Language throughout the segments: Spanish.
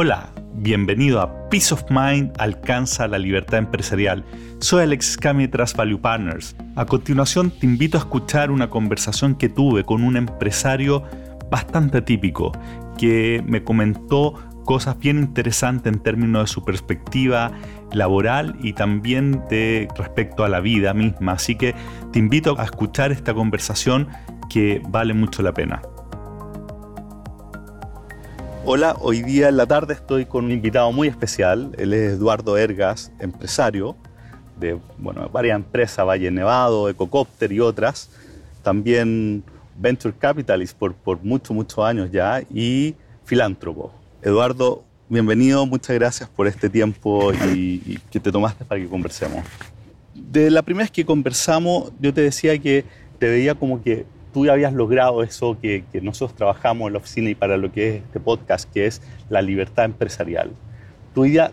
Hola, bienvenido a Peace of Mind alcanza la libertad empresarial. Soy Alex Scami de Trust Value Partners. A continuación te invito a escuchar una conversación que tuve con un empresario bastante típico que me comentó cosas bien interesantes en términos de su perspectiva laboral y también de respecto a la vida misma. Así que te invito a escuchar esta conversación que vale mucho la pena. Hola, hoy día en la tarde estoy con un invitado muy especial. Él es Eduardo Ergas, empresario de bueno, varias empresas, Valle Nevado, Ecocopter y otras. También Venture Capitalist por, por muchos, muchos años ya y filántropo. Eduardo, bienvenido, muchas gracias por este tiempo y, que te tomaste para que conversemos. De la primera vez que conversamos, yo te decía que te veía como que tú ya habías logrado eso que, nosotros trabajamos en la oficina y para lo que es este podcast, que es la libertad empresarial. ¿Tú ya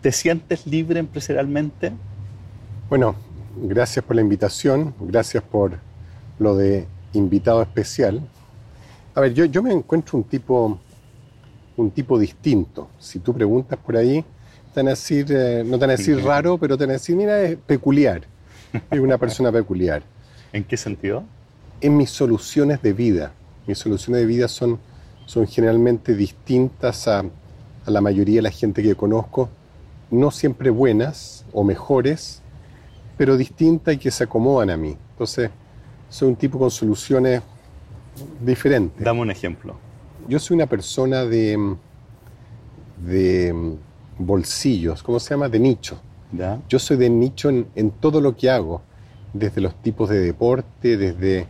te sientes libre empresarialmente? Bueno, gracias por la invitación, gracias por lo de invitado especial. A ver, yo, yo me encuentro un tipo, un tipo distinto. Si tú preguntas por ahí, te van a decir, eh, no te van a decir raro, pero te van a decir, mira, es peculiar. Es una persona peculiar. ¿En qué sentido? En mis soluciones de vida. Mis soluciones de vida son, son generalmente distintas a, a la mayoría de la gente que conozco, no siempre buenas o mejores, pero distintas y que se acomodan a mí. Entonces, soy un tipo con soluciones diferentes. Dame un ejemplo. Yo soy una persona de, de bolsillos, ¿cómo se llama? De nicho. ¿Ya? Yo soy de nicho en, en todo lo que hago, desde los tipos de deporte, desde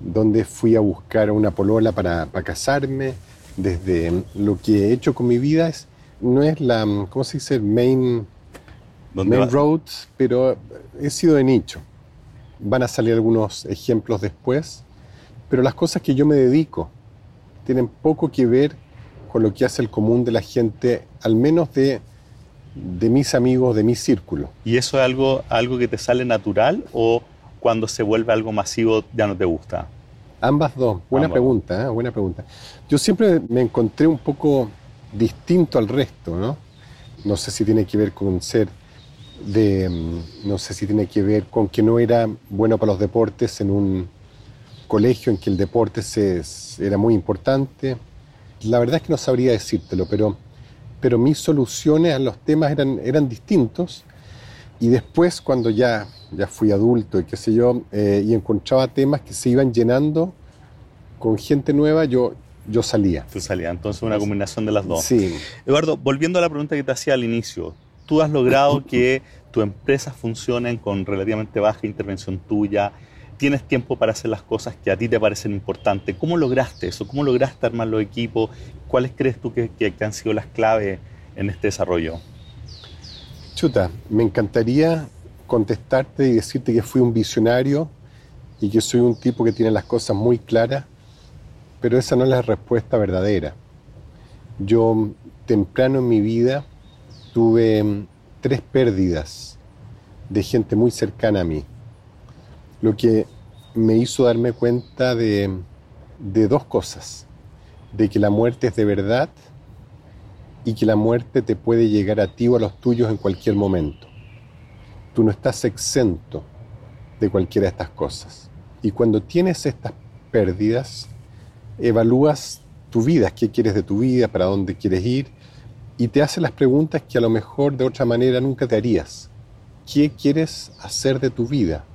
donde fui a buscar una polola para, casarme, desde lo que he hecho con mi vida es, no es la, ¿cómo se dice? Main, main road, pero he sido de nicho. Van a salir algunos ejemplos después, pero las cosas que yo me dedico tienen poco que ver con lo que hace el común de la gente, al menos de, de mis amigos, de mi círculo. ¿Y eso es algo, algo que te sale natural o cuando se vuelve algo masivo ya no te gusta? Ambas dos. Buena pregunta, ¿eh? buena pregunta. Yo siempre me encontré un poco distinto al resto, ¿no? No sé si tiene que ver con ser de, mm, no sé si tiene que ver con que no era bueno para los deportes en un colegio en que el deporte se, era muy importante. La verdad es que no sabría decírtelo, pero, pero mis soluciones a los temas eran, eran distintos y después, cuando ya, ya fui adulto y qué sé yo, eh, y encontraba temas que se iban llenando con gente nueva, yo, yo salía. Tú salías, entonces una combinación de las dos. Sí. Eduardo, volviendo a la pregunta que te hacía al inicio, tú has logrado que tu empresa funcione con relativamente baja intervención tuya, tienes tiempo para hacer las cosas que a ti te parecen importantes. ¿Cómo lograste eso? ¿Cómo lograste armar los equipos? ¿Cuáles crees tú que, que han sido las claves en este desarrollo? Chuta, me encantaría contestarte y decirte que fui un visionario y que soy un tipo que tiene las cosas muy claras, pero esa no es la respuesta verdadera. Yo temprano en mi vida tuve mm, tres pérdidas de gente muy cercana a mí, lo que me hizo darme cuenta de, de dos cosas, de que la muerte es de verdad y que la muerte te puede llegar a ti o a los tuyos en cualquier momento. Tú no estás exento de cualquiera de estas cosas. Y cuando tienes estas pérdidas, evalúas tu vida, qué quieres de tu vida, para dónde quieres ir, y te haces las preguntas que a lo mejor de otra manera nunca te harías. ¿Qué quieres hacer de tu vida?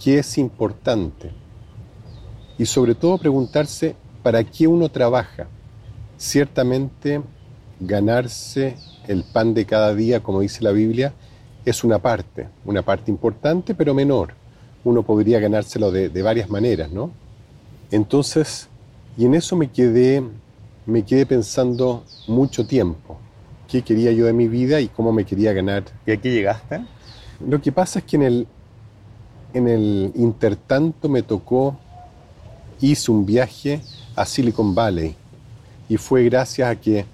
¿Qué es importante? Y sobre todo preguntarse, ¿para qué uno trabaja? Ciertamente ganarse el pan de cada día, como dice la Biblia, es una parte, una parte importante, pero menor. Uno podría ganárselo de, varias maneras, ¿no? Entonces, y en eso me quedé, me quedé pensando mucho tiempo. ¿Qué quería yo de mi vida y cómo me quería ganar? ¿Y aquí llegaste? Lo que pasa es que en el, en el intertanto me tocó, hice un viaje a Silicon Valley y fue gracias a que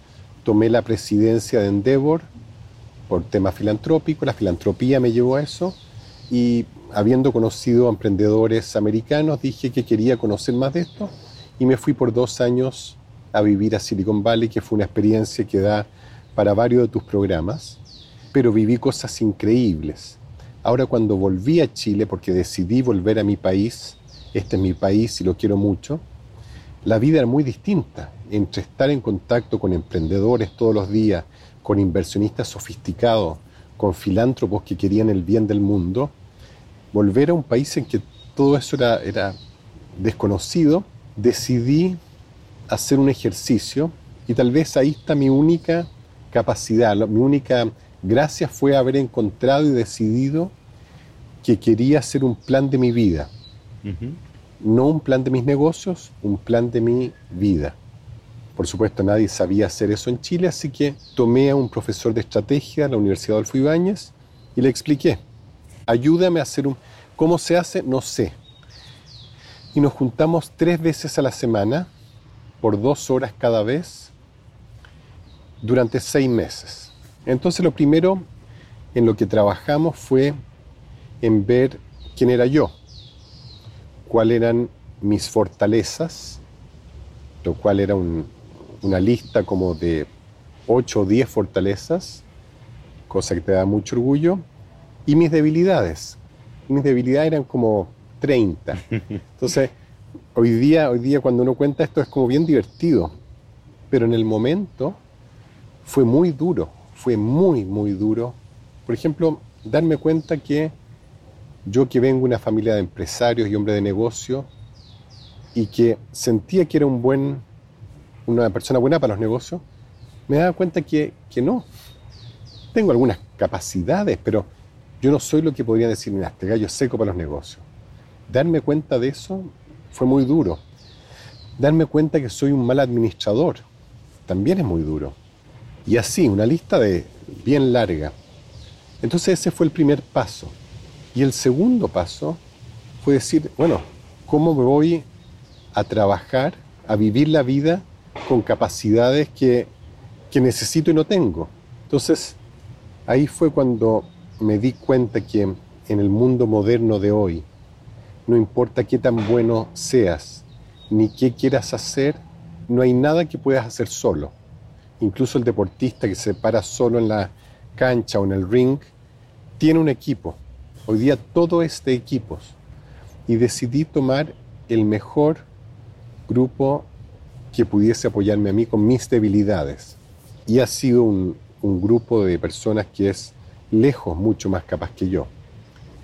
tomé la presidencia de Endeavor por tema filantrópico, la filantropía me llevó a eso y habiendo conocido a emprendedores americanos dije que quería conocer más de esto y me fui por dos años a vivir a Silicon Valley, que fue una experiencia que da para varios de tus programas, pero viví cosas increíbles. Ahora cuando volví a Chile, porque decidí volver a mi país, este es mi país y lo quiero mucho, la vida era muy distinta. Entre estar en contacto con emprendedores todos los días, con inversionistas sofisticados, con filántropos que querían el bien del mundo, volver a un país en que todo eso era, era desconocido, decidí hacer un ejercicio y tal vez ahí está mi única capacidad, mi única gracia fue haber encontrado y decidido que quería hacer un plan de mi vida. No un plan de mis negocios, un plan de mi vida. Por supuesto, nadie sabía hacer eso en Chile, así que tomé a un profesor de estrategia de la Universidad Adolfo Ibáñez y le expliqué, ayúdame a hacer un... ¿Cómo se hace? No sé. Y nos juntamos tres veces a la semana, por dos horas cada vez, durante seis meses. Entonces lo primero en lo que trabajamos fue en ver quién era yo, cuáles eran mis fortalezas, lo cual era una lista como de 8 o 10 fortalezas, cosa que te da mucho orgullo, y mis debilidades. Mis debilidades eran como 30. Entonces, hoy día, hoy día cuando uno cuenta esto es como bien divertido, pero en el momento fue muy duro, fue muy, muy duro. Por ejemplo, darme cuenta que yo que vengo de una familia de empresarios y hombres de negocio y que sentía que era un buen, una persona buena para los negocios, me daba cuenta que, que no. Tengo algunas capacidades, pero yo no soy lo que podría decir, mira, este gallo seco para los negocios. Darme cuenta de eso fue muy duro. Darme cuenta que soy un mal administrador también es muy duro. Y así, una lista de bien larga. Entonces ese fue el primer paso. Y el segundo paso fue decir, bueno, ¿cómo voy a trabajar, a vivir la vida con capacidades que, que necesito y no tengo? Entonces, ahí fue cuando me di cuenta que en el mundo moderno de hoy, no importa qué tan bueno seas, ni qué quieras hacer, no hay nada que puedas hacer solo incluso el deportista que se para solo en la cancha o en el ring, tiene un equipo. Hoy día todo es de equipos. Y decidí tomar el mejor grupo que pudiese apoyarme a mí con mis debilidades. Y ha sido un, grupo de personas que es lejos mucho más capaz que yo.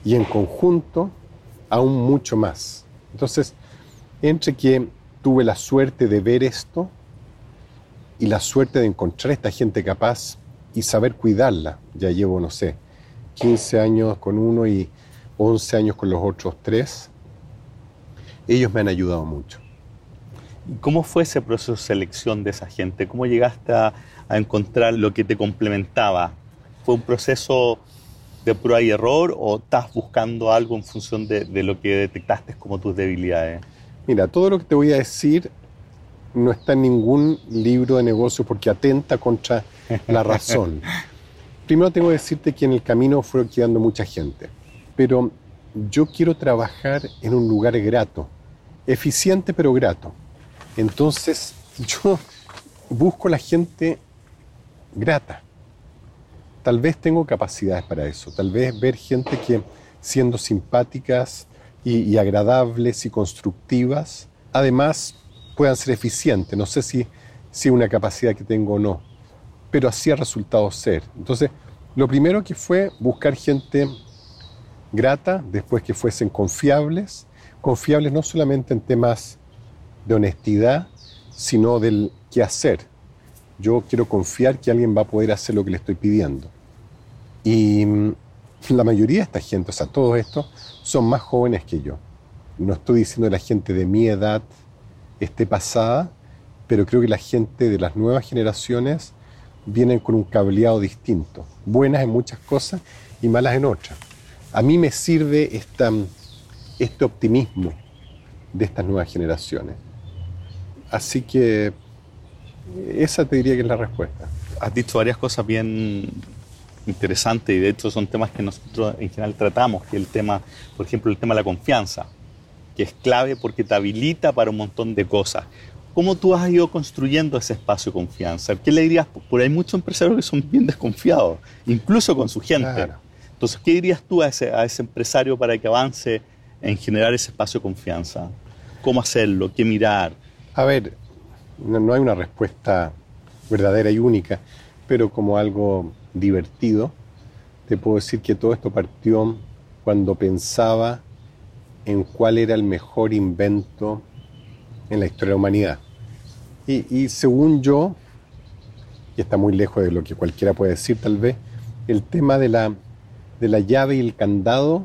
Y en conjunto, aún mucho más. Entonces, entre que tuve la suerte de ver esto, y la suerte de encontrar esta gente capaz y saber cuidarla. Ya llevo, no sé, 15 años con uno y 11 años con los otros tres. Ellos me han ayudado mucho. ¿Cómo fue ese proceso de selección de esa gente? ¿Cómo llegaste a, encontrar lo que te complementaba? ¿Fue un proceso de prueba y error o estás buscando algo en función de, de lo que detectaste como tus debilidades? Mira, todo lo que te voy a decir no está en ningún libro de negocio porque atenta contra la razón. Primero tengo que decirte que en el camino fue quedando mucha gente, pero yo quiero trabajar en un lugar grato, eficiente pero grato. Entonces yo busco la gente grata. Tal vez tengo capacidades para eso, tal vez ver gente que siendo simpáticas y, agradables y constructivas, además puedan ser eficientes. No sé si, si una capacidad que tengo o no, pero así ha resultado ser. Entonces, lo primero que fue buscar gente grata, después que fuesen confiables, confiables no solamente en temas de honestidad, sino del qué hacer. Yo quiero confiar que alguien va a poder hacer lo que le estoy pidiendo. Y mm, la mayoría de esta gente, o sea, todos estos, son más jóvenes que yo. No estoy diciendo la gente de mi edad, esté pasada, pero creo que la gente de las nuevas generaciones vienen con un cableado distinto, buenas en muchas cosas y malas en otras. A mí me sirve este optimismo de estas nuevas generaciones. Así que esa te diría que es la respuesta. Has dicho varias cosas bien interesantes y de hecho son temas que nosotros en general tratamos, que el tema, por ejemplo, el tema de la confianza que es clave porque te habilita para un montón de cosas. ¿Cómo tú has ido construyendo ese espacio de confianza? ¿Qué le dirías? Porque hay muchos empresarios que son bien desconfiados, incluso con su gente. Entonces, ¿qué dirías tú a ese, a ese empresario para que avance en generar ese espacio de confianza? ¿Cómo hacerlo? ¿Qué mirar? A ver, no, hay una respuesta verdadera y única, pero como algo divertido, te puedo decir que todo esto partió cuando pensaba en cuál era el mejor invento en la historia de la humanidad. Y, según yo, y está muy lejos de lo que cualquiera puede decir tal vez, el tema de la, de la llave y el candado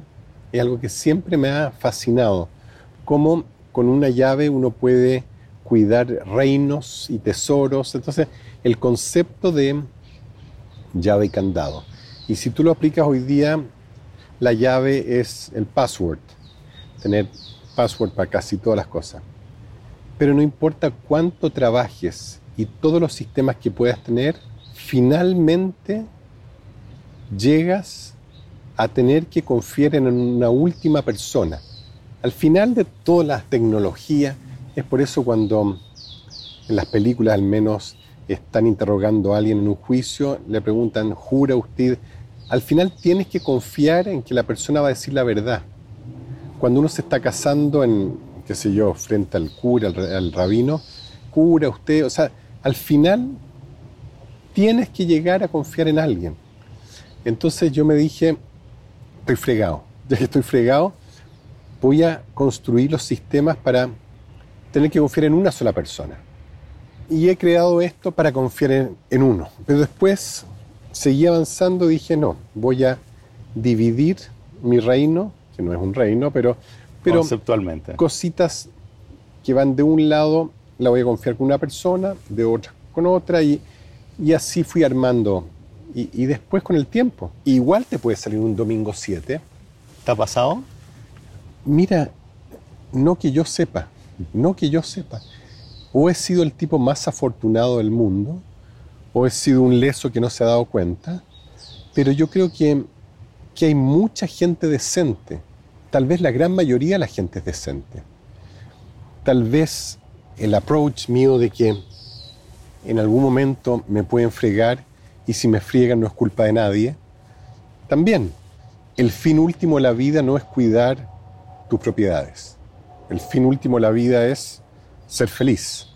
es algo que siempre me ha fascinado. Cómo con una llave uno puede cuidar reinos y tesoros. Entonces, el concepto de llave y candado. Y si tú lo aplicas hoy día, la llave es el password. Tener password para casi todas las cosas. Pero no importa cuánto trabajes y todos los sistemas que puedas tener, finalmente llegas a tener que confiar en una última persona. Al final de toda la tecnología, es por eso cuando en las películas al menos están interrogando a alguien en un juicio, le preguntan, ¿jura usted? Al final tienes que confiar en que la persona va a decir la verdad. Cuando uno se está casando en, qué sé yo, frente al cura, al, rabino, cura usted, o sea, al final tienes que llegar a confiar en alguien. Entonces yo me dije, estoy fregado, ya que estoy fregado, voy a construir los sistemas para tener que confiar en una sola persona. Y he creado esto para confiar en, en uno. Pero después seguí avanzando y dije, no, voy a dividir mi reino, que no es un reino, pero pero conceptualmente. Cositas que van de un lado, la voy a confiar con una persona, de otra con otra, y, y así fui armando. Y, y, después con el tiempo, igual te puede salir un domingo 7. ¿Te ha pasado? Mira, no que yo sepa, no que yo sepa. O he sido el tipo más afortunado del mundo, o he sido un leso que no se ha dado cuenta, pero yo creo que, que hay mucha gente decente tal vez la gran mayoría de la gente es decente. Tal vez el approach mío de que en algún momento me pueden fregar y si me friegan no es culpa de nadie. También, el fin último de la vida no es cuidar tus propiedades. El fin último de la vida es ser feliz.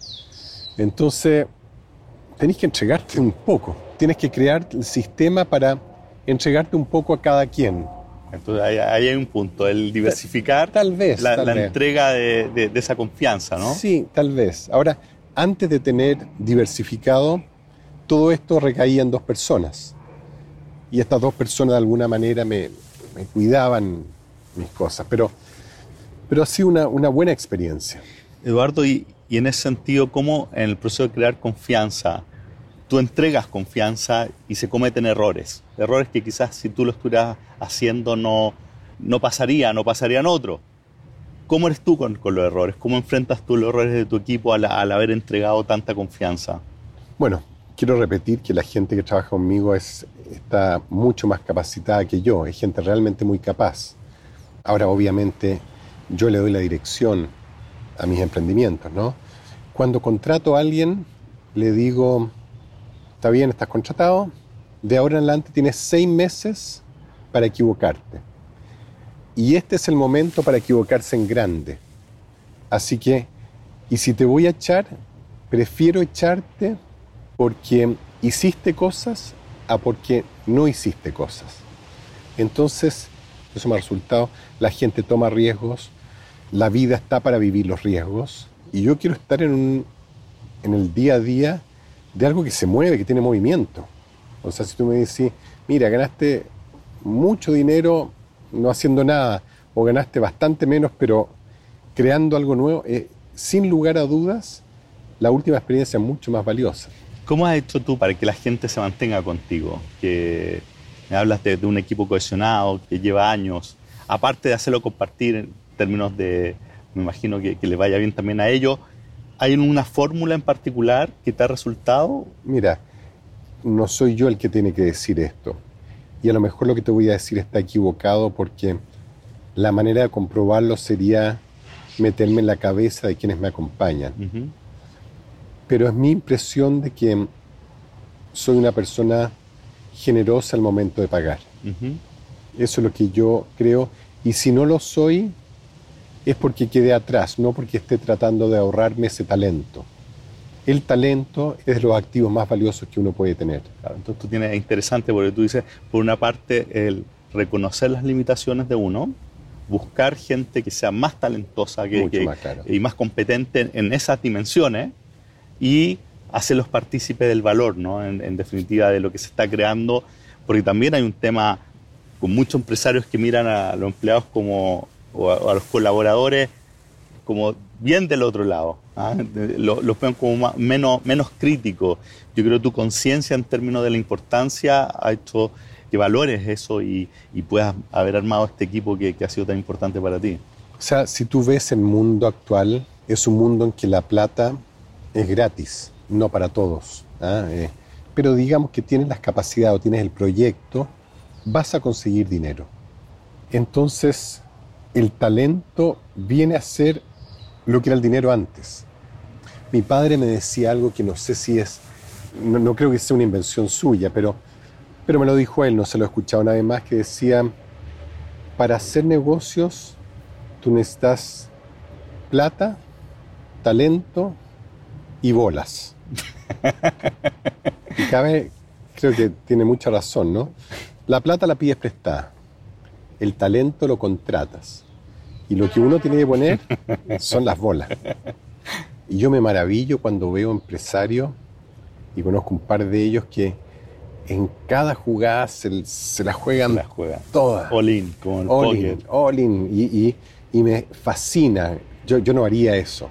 Entonces, tenés que entregarte un poco. Tienes que crear el sistema para entregarte un poco a cada quien. Entonces ahí, hay un punto, el diversificar tal vez, la, entrega de, esa confianza, ¿no? Sí, tal vez. Ahora, antes de tener diversificado, todo esto recaía en dos personas. Y estas dos personas de alguna manera me, cuidaban mis cosas, pero, pero ha sido una, una buena experiencia. Eduardo, y, y en ese sentido, ¿cómo en el proceso de crear confianza tú entregas confianza y se cometen errores. Errores que quizás si tú lo estuvieras haciendo no, no pasaría, no pasarían otros. ¿Cómo eres tú con, los errores? ¿Cómo enfrentas tú los errores de tu equipo al, haber entregado tanta confianza? Bueno, quiero repetir que la gente que trabaja conmigo es, está mucho más capacitada que yo, es gente realmente muy capaz. Ahora, obviamente, yo le doy la dirección a mis emprendimientos, ¿no? Cuando contrato a alguien, le digo, está bien, estás contratado, de ahora en adelante tienes seis meses para equivocarte. Y este es el momento para equivocarse en grande. Así que, y si te voy a echar, prefiero echarte porque hiciste cosas a porque no hiciste cosas. Entonces, eso me ha resultado, la gente toma riesgos, la vida está para vivir los riesgos, y yo quiero estar en, un, en el día a día de algo que se mueve, que tiene movimiento. O sea, si tú me dices, mira, ganaste mucho dinero no haciendo nada, o ganaste bastante menos, pero creando algo nuevo, eh, sin lugar a dudas, la última experiencia es mucho más valiosa. ¿Cómo has hecho tú para que la gente se mantenga contigo? Que me hablas de, un equipo cohesionado que lleva años, aparte de hacerlo compartir términos de, me imagino que, que le vaya bien también a ellos, ¿Hay una fórmula en particular que te ha resultado? Mira, no soy yo el que tiene que decir esto. Y a lo mejor lo que te voy a decir está equivocado porque la manera de comprobarlo sería meterme en la cabeza de quienes me acompañan. pero es mi impresión de que soy una persona generosa al momento de pagar. Eso es lo que yo creo. Y si no lo soy, es porque quedé atrás, no porque esté tratando de ahorrarme ese talento. El talento es de los activos más valiosos que uno puede tener. entonces tú tienes, es interesante porque tú dices, por una parte, el reconocer las limitaciones de uno, buscar gente que sea más talentosa que, y más competente en, esas dimensiones y hacerlos partícipes del valor, ¿no? En, definitiva, de lo que se está creando, porque también hay un tema con muchos empresarios que miran a los empleados como, o a, los colaboradores como bien del otro lado, ¿ah? los, ven como menos, menos críticos. Yo creo que tu conciencia en términos de la importancia ha hecho que valores eso y, puedas haber armado este equipo que, ha sido tan importante para ti. O sea, si tú ves el mundo actual, es un mundo en que la plata es gratis, no para todos. ¿ah? Eh, pero digamos que tienes las capacidades o tienes el proyecto, vas a conseguir dinero. Entonces, el talento viene a ser lo que era el dinero antes. Mi padre me decía algo que no sé si es, no, creo que sea una invención suya, pero pero me lo dijo él, no se lo he escuchado nadie más, que decía, para hacer negocios tú necesitas plata, talento y bolas. y cabe, creo que tiene mucha razón, ¿no? La plata la pides prestada, el talento lo contratas y lo que uno tiene que poner son las bolas. Y yo me maravillo cuando veo empresarios, y conozco un par de ellos que en cada jugada se, la juegan la juega. todas. All in, como el all in, Y, me fascina. Yo, yo no haría eso,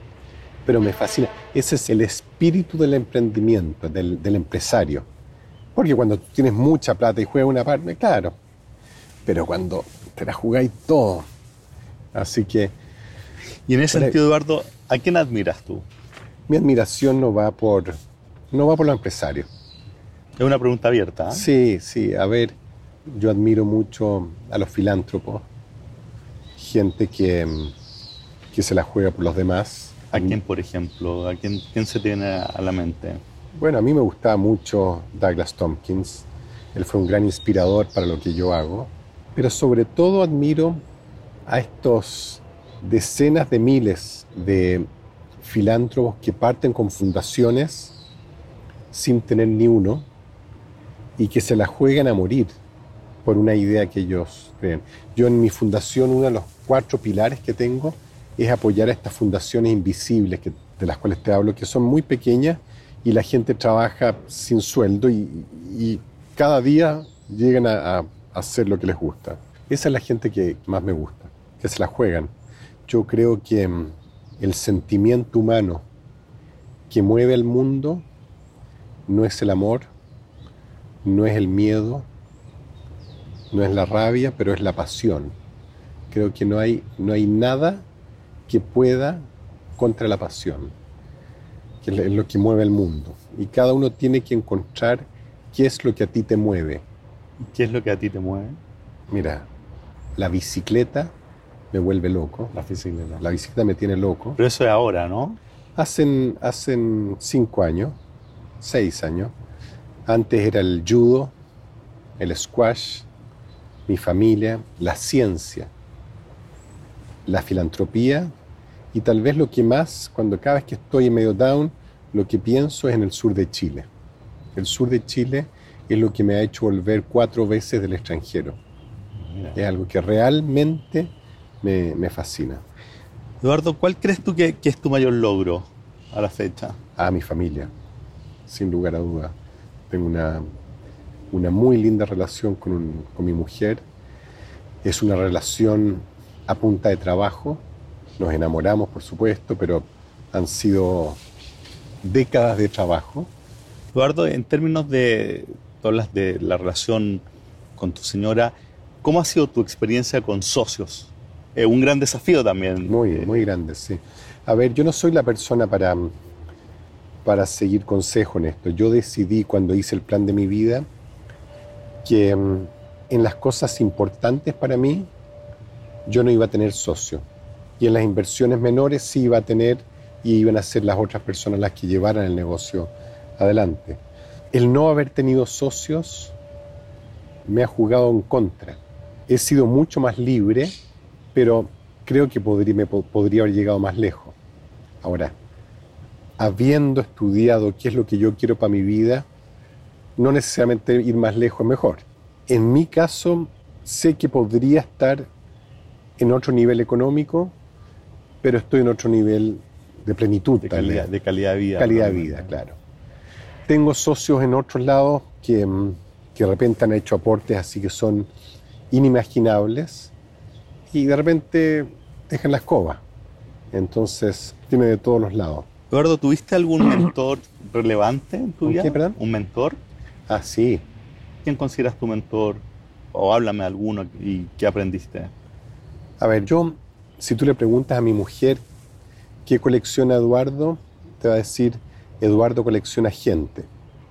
pero me fascina. Ese es el espíritu del emprendimiento, del, empresario. Porque cuando tienes mucha plata y juegas una parte, claro. Pero cuando te la jugáis todo. Así que. Y en ese sentido, Eduardo, ¿a quién admiras tú? Mi admiración no va por, no va por los empresarios es una pregunta abierta. ¿eh? Sí, sí. A ver, yo admiro mucho a los filántropos, gente que, que se la juega por los demás. ¿A quién, por ejemplo? ¿A quién, quién se tiene a la mente? Bueno, a mí me gustaba mucho Douglas Tompkins. Él fue un gran inspirador para lo que yo hago. Pero sobre todo admiro a estos decenas de miles de filántropos que parten con fundaciones sin tener ni uno y que se la juegan a morir por una idea que ellos creen. Yo en mi fundación, uno de los cuatro pilares que tengo es apoyar a estas fundaciones invisibles que, de las cuales te hablo, que son muy pequeñas y la gente trabaja sin sueldo y, cada día llegan a, a, hacer lo que les gusta. Esa es la gente que más me gusta, que se la juegan. Yo creo que mm, el sentimiento humano que mueve al mundo no es el amor, no es el miedo, no es la rabia, pero es la pasión. Creo que no hay, no hay nada que pueda contra la pasión, que es lo que mueve el mundo. Y cada uno tiene que encontrar qué es lo que a ti te mueve. ¿Qué es lo que a ti te mueve? Mira, la bicicleta me vuelve loco. La bicicleta. La bicicleta me tiene loco. Pero eso es ahora, ¿no? Hacen, hacen cinco años, seis años, antes era el judo, el squash, mi familia, la ciencia, la filantropía y tal vez lo que más, cuando cada vez que estoy en medio down, lo que pienso es en el sur de Chile. El sur de Chile es lo que me ha hecho volver cuatro veces del extranjero. Es algo que realmente me, fascina. Eduardo, ¿cuál crees tú que, que, es tu mayor logro a la fecha? A mi familia, sin lugar a dudas. Tengo una, una muy linda relación con, con mi mujer. Es una relación a punta de trabajo. Nos enamoramos, por supuesto, pero han sido décadas de trabajo. Eduardo, en términos de, todas de la relación con tu señora, ¿cómo ha sido tu experiencia con socios? Es un gran desafío también. Muy, muy grande, sí. A ver, yo no soy la persona para para seguir consejo en esto. Yo decidí cuando hice el plan de mi vida que mm, en las cosas importantes para mí yo no iba a tener socio y en las inversiones menores sí iba a tener y iban a ser las otras personas las que llevaran el negocio adelante. El no haber tenido socios me ha jugado en contra. He sido mucho más libre, pero creo que podría, me podría haber llegado más lejos. Ahora, habiendo estudiado qué es lo que yo quiero para mi vida, no necesariamente ir más lejos es mejor. En mi caso, sé que podría estar en otro nivel económico, pero estoy en otro nivel de plenitud. De calidad de, calidad de vida. Calidad de vida, claro. Tengo socios en otros lados que, mm, que de repente han hecho aportes así que son inimaginables y de repente dejan la escoba. Entonces, tiene de todos los lados. Eduardo, ¿tuviste algún mentor relevante en tu vida? ¿Qué, perdón? ¿Un mentor? Ah, sí. ¿Quién consideras tu mentor? O háblame de alguno y qué aprendiste. A ver, yo, si tú le preguntas a mi mujer qué colecciona Eduardo, te va a decir, Eduardo colecciona gente.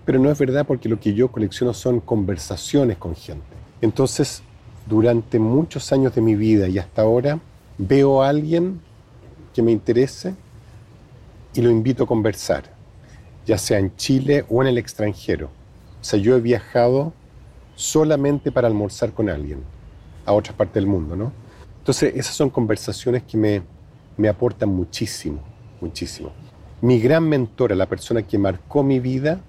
Pero no es verdad porque lo que yo colecciono son conversaciones con gente. Entonces, durante muchos años de mi vida y hasta ahora, veo a alguien que me interese y lo invito a conversar, ya sea en Chile o en el extranjero. O sea, yo he viajado solamente para almorzar con alguien a otra parte del mundo, ¿no? Entonces, esas son conversaciones que me, me aportan muchísimo, muchísimo. Mi gran mentora, la persona que marcó mi vida,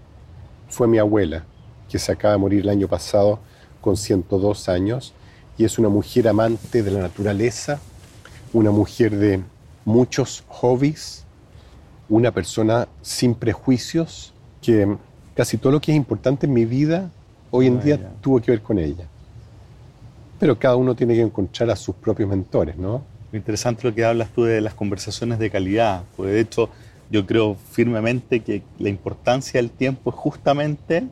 fue mi abuela, que se acaba de morir el año pasado con 102 años, y es una mujer amante de la naturaleza, una mujer de muchos hobbies, una persona sin prejuicios, que casi todo lo que es importante en mi vida hoy en día tuvo que ver con ella. Pero cada uno tiene que encontrar a sus propios mentores, ¿no? Interesante lo que hablas tú de las conversaciones de calidad, porque de hecho yo creo firmemente que la importancia del tiempo es justamente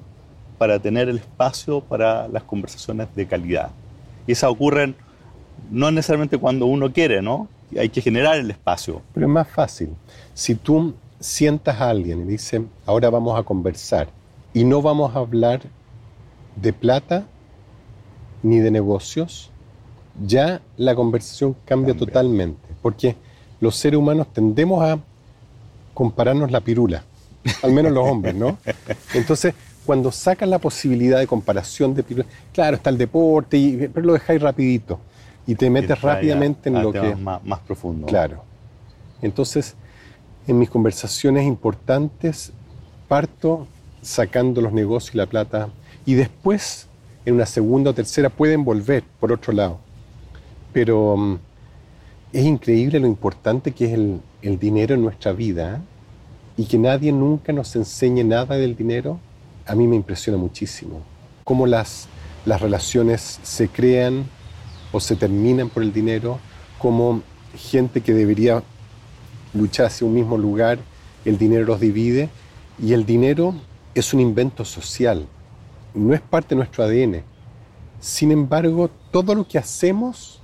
para tener el espacio para las conversaciones de calidad. Y esas ocurren no necesariamente cuando uno quiere, ¿no? Hay que generar el espacio. Pero es más fácil. Si tú sientas a alguien y dices, ahora vamos a conversar y no vamos a hablar de plata ni de negocios, ya la conversación cambia, totalmente. Porque los seres humanos tendemos a compararnos la pirula, al menos los hombres, ¿no? Entonces, cuando sacas la posibilidad de comparación de pirula, claro, está el deporte, y, pero lo dejáis rapidito y te metes rápidamente en lo que... Más, más profundo. Claro. Entonces, en mis conversaciones importantes, parto sacando los negocios y la plata y después, en una segunda o tercera, pueden volver por otro lado. Pero mm, es increíble lo importante que es el, dinero en nuestra vida ¿eh? y que nadie nunca nos enseñe nada del dinero, a mí me impresiona muchísimo. Cómo las, las relaciones se crean o se terminan por el dinero, cómo gente que debería luchar hacia un mismo lugar, el dinero los divide y el dinero es un invento social no es parte de nuestro ADN. Sin embargo, todo lo que hacemos,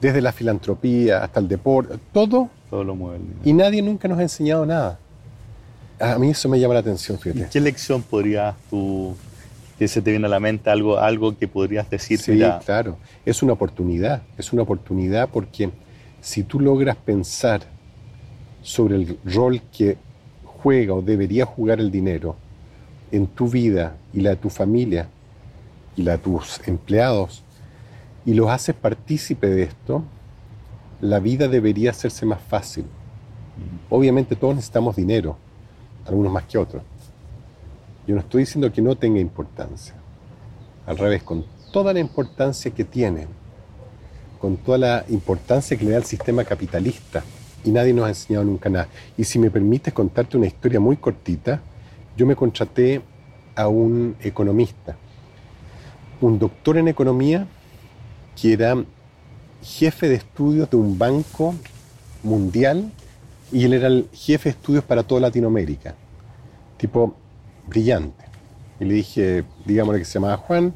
desde la filantropía hasta el deporte, todo, todo lo mueve. Y nadie nunca nos ha enseñado nada. A mí eso me llama la atención, fíjate. ¿Qué lección podrías tú, que se te viene a la mente, algo, algo que podrías decir? Sí, claro. Es una oportunidad. Es una oportunidad porque si tú logras pensar sobre el rol que juega o debería jugar el dinero, en tu vida y la de tu familia y la de tus empleados y los haces partícipe de esto, la vida debería hacerse más fácil. Obviamente todos necesitamos dinero, algunos más que otros. Yo no estoy diciendo que no tenga importancia. Al revés, con toda la importancia que tiene, con toda la importancia que le da el sistema capitalista, y nadie nos ha enseñado nunca nada. Y si me permites contarte una historia muy cortita, yo me contraté a un economista, un doctor en economía que era jefe de estudios de un banco mundial y él era el jefe de estudios para toda Latinoamérica, tipo brillante. Y le dije, digámosle que se llamaba Juan,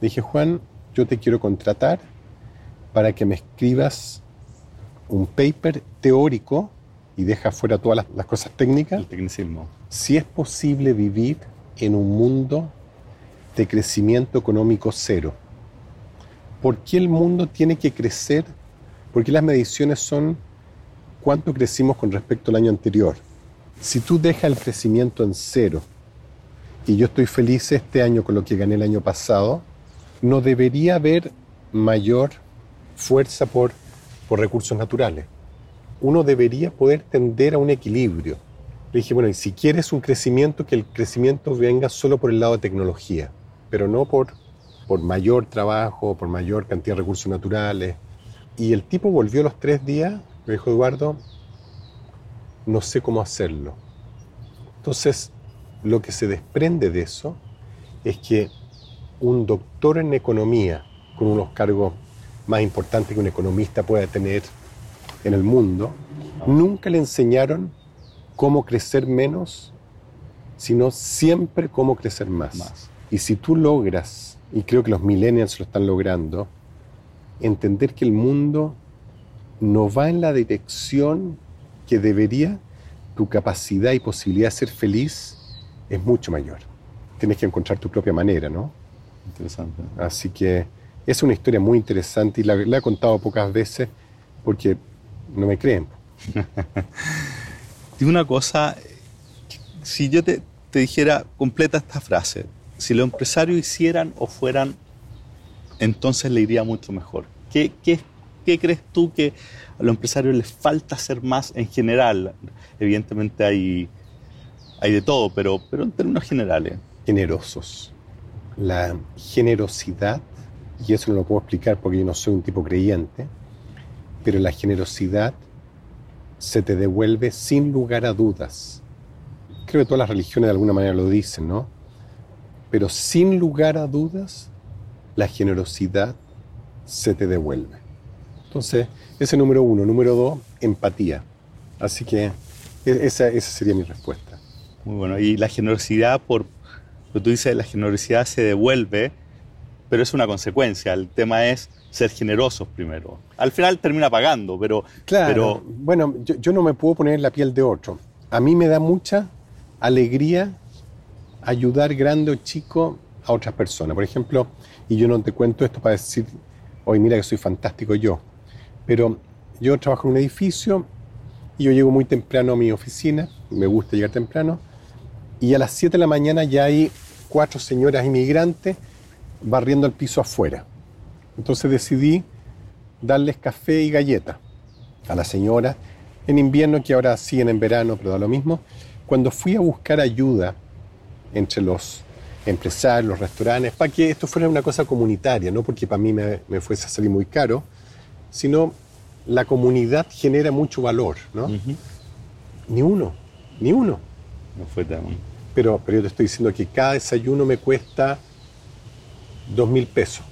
le dije, Juan, yo te quiero contratar para que me escribas un paper teórico y deja fuera todas las, cosas técnicas. El tecnicismo. Si es posible vivir en un mundo de crecimiento económico cero. ¿Por qué el mundo tiene que crecer? ¿Por qué las mediciones son cuánto crecimos con respecto al año anterior. Si tú dejas el crecimiento en cero y yo estoy feliz este año con lo que gané el año pasado, no debería haber mayor fuerza por, por recursos naturales. Uno debería poder tender a un equilibrio. Le dije, bueno, y si quieres un crecimiento, que el crecimiento venga solo por el lado de tecnología, pero no por, por mayor trabajo, por mayor cantidad de recursos naturales. Y el tipo volvió los tres días, me dijo Eduardo, no sé cómo hacerlo. Entonces, lo que se desprende de eso es que un doctor en economía, con unos cargos más importantes que un economista pueda tener en el mundo, nunca le enseñaron cómo crecer menos, sino siempre cómo crecer más. más. Y si tú logras, y creo que los millennials lo están logrando, entender que el mundo no va en la dirección que debería, tu capacidad y posibilidad de ser feliz es mucho mayor. Tienes que encontrar tu propia manera, ¿no? Interesante. Así que es una historia muy interesante y la, he contado pocas veces porque no me creen. y una cosa, si yo te, dijera, completa esta frase, si los empresarios hicieran o fueran, entonces le iría mucho mejor. ¿Qué, crees tú que a los empresarios les falta hacer más en general? Evidentemente hay, hay de todo, pero, pero en términos generales. Generosos. La generosidad y eso no lo puedo explicar porque yo no soy un tipo creyente, pero la generosidad se te devuelve sin lugar a dudas. Creo que todas las religiones de alguna manera lo dicen, ¿no? Pero sin lugar a dudas, la generosidad se te devuelve. Entonces, ese número uno. Número dos, empatía. Así que e-, esa, esa sería mi respuesta. Muy bueno. Y la generosidad, por lo que tú dices, la generosidad se devuelve pero es una consecuencia. El tema es ser generosos primero. Al final termina pagando, pero... Claro, bueno, yo, no me puedo poner en la piel de otro. A mí me da mucha alegría ayudar grande o chico a otras personas. Por ejemplo, y yo no te cuento esto para decir, hoy mira que soy fantástico yo, pero yo trabajo en un edificio y yo llego muy temprano a mi oficina, me gusta llegar temprano, y a las 7 de la mañana ya hay cuatro señoras inmigrantes barriendo el piso afuera. Entonces decidí darles café y galleta a la señora en invierno, que ahora siguen en verano, pero da lo mismo. Cuando fui a buscar ayuda entre los empresarios, los restaurantes, para que esto fuera una cosa comunitaria, no porque para mí me, fuese a salir muy caro, sino la comunidad genera mucho valor, ¿no? Ni uno, ni uno. No fue tan... Pero, pero yo te estoy diciendo que cada desayuno me cuesta dos mil pesos.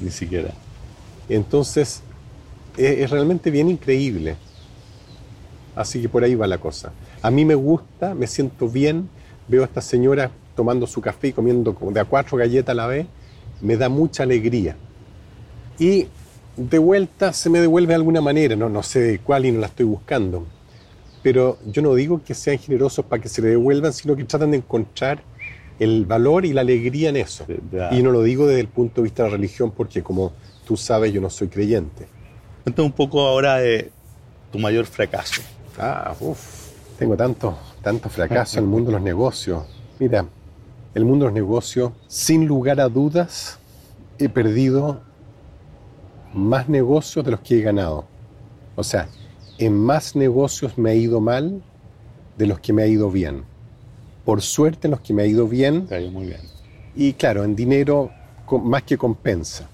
Ni siquiera. Entonces, es, realmente bien increíble. Así que por ahí va la cosa. A mí me gusta, me siento bien, veo a esta señora tomando su café y comiendo de a cuatro galletas a la vez, me da mucha alegría. Y de vuelta se me devuelve de alguna manera, no, no sé cuál y no la estoy buscando. Pero yo no digo que sean generosos para que se le devuelvan, sino que tratan de encontrar el valor y la alegría en eso. Y no lo digo desde el punto de vista de la religión porque como tú sabes yo no soy creyente. Cuéntame un poco ahora de tu mayor fracaso. Ah, uff, tengo tanto, tanto fracaso en el mundo de los negocios. Mira, el mundo de los negocios, sin lugar a dudas, he perdido más negocios de los que he ganado. O sea, en más negocios me ha ido mal de los que me ha ido bien por suerte en los que me ha ido bien. muy bien. Y claro, en dinero más que compensa.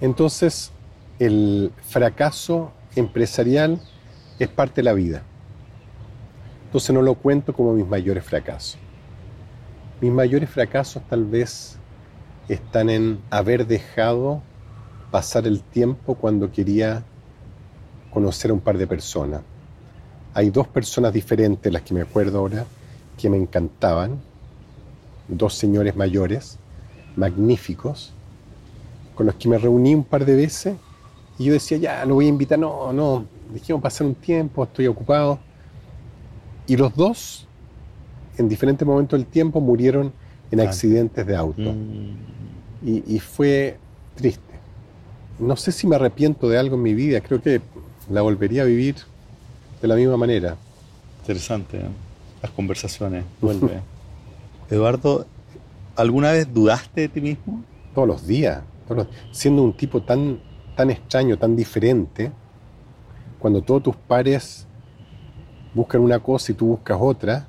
Entonces, el fracaso empresarial es parte de la vida. Entonces no lo cuento como mis mayores fracasos. Mis mayores fracasos tal vez están en haber dejado pasar el tiempo cuando quería conocer a un par de personas. Hay dos personas diferentes, las que me acuerdo ahora, que me encantaban, dos señores mayores, magníficos, con los que me reuní un par de veces y yo decía, ya, lo voy a invitar, no, no, dejemos pasar un tiempo, estoy ocupado. Y los dos, en diferentes momentos del tiempo, murieron en accidentes de auto. Mm. Y, y fue triste. No sé si me arrepiento de algo en mi vida, creo que la volvería a vivir de la misma manera. Interesante, ¿eh? las conversaciones. Vuelve. Eduardo, ¿alguna vez dudaste de ti mismo? Todos los días. siendo un tipo tan, tan extraño, tan diferente, cuando todos tus pares buscan una cosa y tú buscas otra.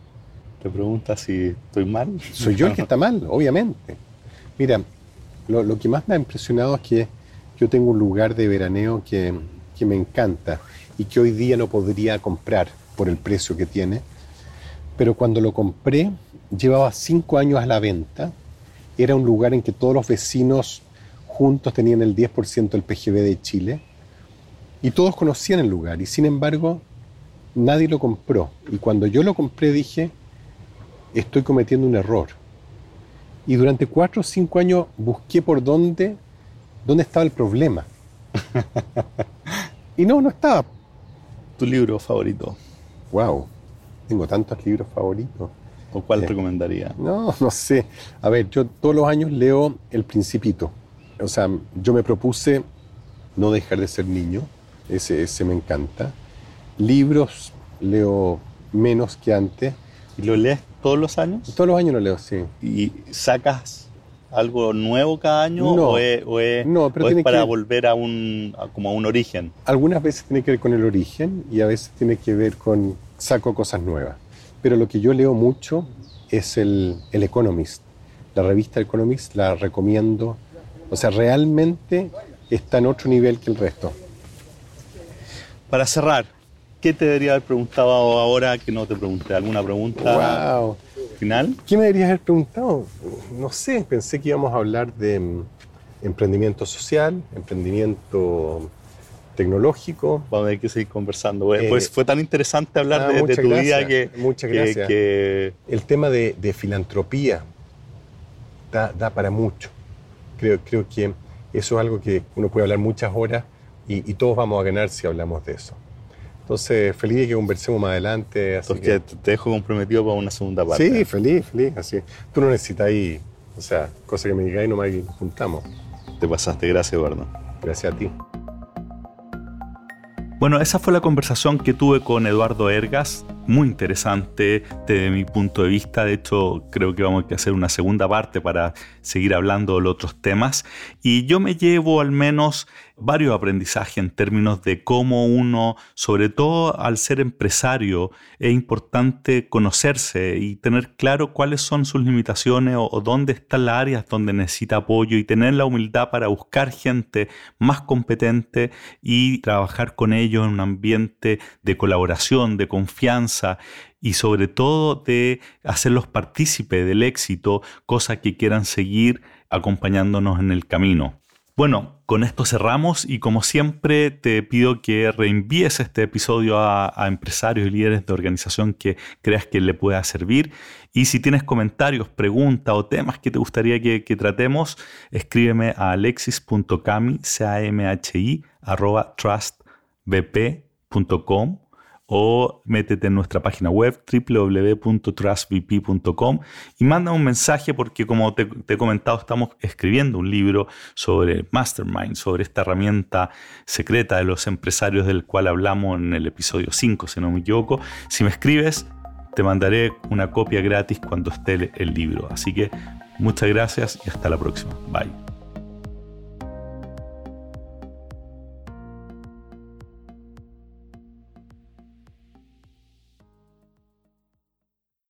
Te preguntas si estoy mal. Soy yo el que está mal, obviamente. Mira, lo, que más me ha impresionado es que yo tengo un lugar de veraneo que, que me encanta y que hoy día no podría comprar por el precio que tiene. Pero cuando lo compré, llevaba cinco años a la venta. Era un lugar en que todos los vecinos juntos tenían el 10% del PGB de Chile. Y todos conocían el lugar. Y sin embargo, nadie lo compró. Y cuando yo lo compré dije, estoy cometiendo un error. Y durante cuatro o cinco años busqué por dónde, dónde estaba el problema. y no, no estaba. ¿Tu libro favorito? Wow, tengo tantos libros favoritos. ¿O cuál eh, recomendaría? No, no sé. A ver, yo todos los años leo El Principito. O sea, yo me propuse no dejar de ser niño. Ese, ese me encanta. Libros leo menos que antes. ¿Y lo lees todos los años? Todos los años lo leo, sí. ¿Y sacas algo nuevo cada año no, o es, para volver a un, como a un origen? Algunas veces tiene que ver con el origen y a veces tiene que ver con saco cosas nuevas. Pero lo que yo leo mucho es el, el Economist. La revista Economist la recomiendo. O sea, realmente está en otro nivel que el resto. Para cerrar, ¿qué te debería haber preguntado ahora que no te pregunté? ¿Alguna pregunta wow. final? ¿Qué me deberías haber preguntado? No sé, pensé que íbamos a hablar de mm, emprendimiento social, emprendimiento tecnológico. Vamos a ver que seguir conversando. Pues, pues fue tan interesante hablar ah, de, tu vida que... Muchas gracias. El tema de, filantropía da, da, para mucho. Creo, creo que eso es algo que uno puede hablar muchas horas y, todos vamos a ganar si hablamos de eso. Entonces, feliz de que conversemos más adelante. Así que... te dejo comprometido para una segunda parte. Sí, feliz, feliz. Así. Tú no necesitas ahí, o sea, cosa que me digáis, nomás y nos juntamos. Te pasaste, gracias, Eduardo. Gracias a ti. Bueno, esa fue la conversación que tuve con Eduardo Ergas, muy interesante desde mi punto de vista. De hecho, creo que vamos a hacer una segunda parte para seguir hablando de otros temas. Y yo me llevo al menos varios aprendizajes en términos de cómo uno, sobre todo al ser empresario, es importante conocerse y tener claro cuáles son sus limitaciones o, dónde están las áreas donde necesita apoyo y tener la humildad para buscar gente más competente y trabajar con ellos en un ambiente de colaboración, de confianza y sobre todo de hacerlos partícipe del éxito, cosa que quieran seguir acompañándonos en el camino. Bueno, con esto cerramos y como siempre te pido que reenvíes este episodio a, empresarios y líderes de organización que creas que le pueda servir. Y si tienes comentarios, preguntas o temas que te gustaría que, tratemos, escríbeme a alexis.cami, trustbp.com o métete en nuestra página web www.trustvp.com y manda un mensaje porque como te, he comentado estamos escribiendo un libro sobre Mastermind, sobre esta herramienta secreta de los empresarios del cual hablamos en el episodio 5, si no me equivoco. Si me escribes, te mandaré una copia gratis cuando esté el libro. Así que muchas gracias y hasta la próxima. Bye.